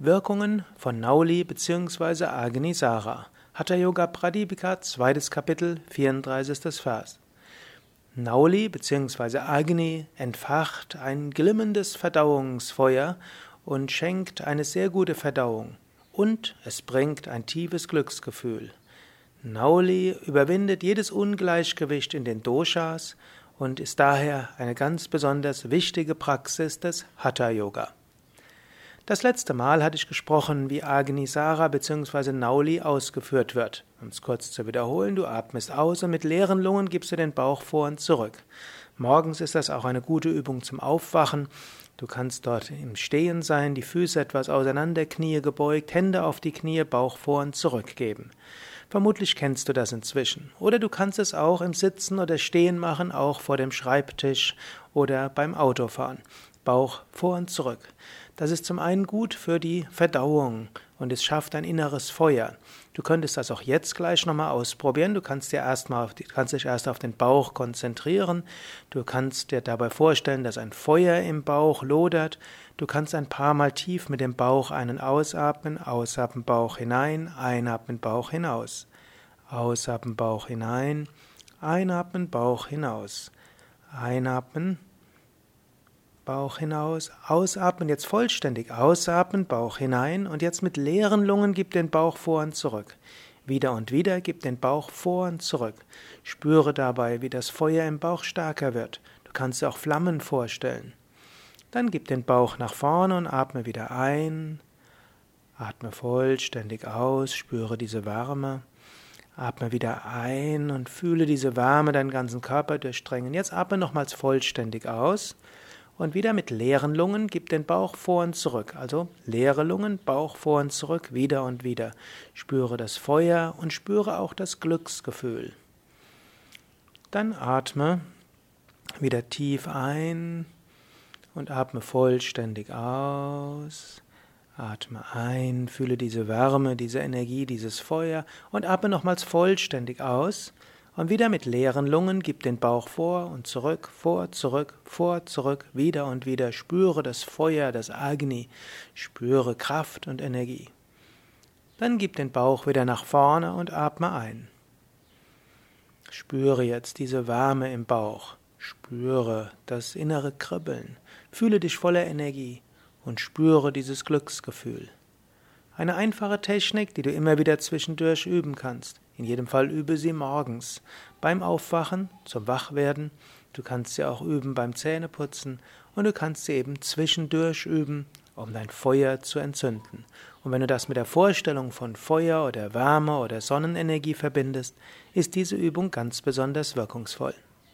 Wirkungen von Nauli bzw. Agnisara. Hatha Yoga Pradipika, zweites Kapitel, 34. Vers. Nauli bzw. Agni entfacht ein glimmendes Verdauungsfeuer und schenkt eine sehr gute Verdauung. Und es bringt ein tiefes Glücksgefühl. Nauli überwindet jedes Ungleichgewicht in den Doshas und ist daher eine ganz besonders wichtige Praxis des Hatha Yoga. Das letzte Mal hatte ich gesprochen, wie Agnisara bzw. Nauli ausgeführt wird. Um es kurz zu wiederholen, du atmest aus und mit leeren Lungen gibst du den Bauch vor und zurück. Morgens ist das auch eine gute Übung zum Aufwachen. Du kannst dort im Stehen sein, die Füße etwas auseinander, Knie gebeugt, Hände auf die Knie, Bauch vor und zurück geben. Vermutlich kennst du das inzwischen. Oder du kannst es auch im Sitzen oder Stehen machen, auch vor dem Schreibtisch oder beim Autofahren. Bauch vor und zurück. Das ist zum einen gut für die Verdauung und es schafft ein inneres Feuer. Du könntest das auch jetzt gleich nochmal ausprobieren. Du kannst dir erstmal, kannst dich erst auf den Bauch konzentrieren. Du kannst dir dabei vorstellen, dass ein Feuer im Bauch lodert. Du kannst ein paar Mal tief mit dem Bauch einen ausatmen, ausatmen Bauch hinein, einatmen Bauch hinaus. Ausatmen Bauch hinein, einatmen Bauch hinaus. Einatmen Bauch hinaus, ausatmen, jetzt vollständig ausatmen, Bauch hinein und jetzt mit leeren Lungen gib den Bauch vor und zurück. Wieder und wieder gib den Bauch vor und zurück. Spüre dabei, wie das Feuer im Bauch stärker wird. Du kannst dir auch Flammen vorstellen. Dann gib den Bauch nach vorne und atme wieder ein. Atme vollständig aus, spüre diese Wärme. Atme wieder ein und fühle diese Wärme deinen ganzen Körper durchdrängen. Jetzt atme nochmals vollständig aus. Und wieder mit leeren Lungen gib den Bauch vor und zurück. Also leere Lungen, Bauch vor und zurück, wieder und wieder. Spüre das Feuer und spüre auch das Glücksgefühl. Dann atme wieder tief ein und atme vollständig aus. Atme ein, fühle diese Wärme, diese Energie, dieses Feuer und atme nochmals vollständig aus. Und wieder mit leeren Lungen gib den Bauch vor und zurück, vor, zurück, vor, zurück, wieder und wieder. Spüre das Feuer, das Agni. Spüre Kraft und Energie. Dann gib den Bauch wieder nach vorne und atme ein. Spüre jetzt diese Wärme im Bauch. Spüre das innere Kribbeln. Fühle dich voller Energie und spüre dieses Glücksgefühl. Eine einfache Technik, die du immer wieder zwischendurch üben kannst. In jedem Fall übe sie morgens beim Aufwachen, zum Wachwerden. Du kannst sie auch üben beim Zähneputzen und du kannst sie eben zwischendurch üben, um dein Feuer zu entzünden. Und wenn du das mit der Vorstellung von Feuer oder Wärme oder Sonnenenergie verbindest, ist diese Übung ganz besonders wirkungsvoll.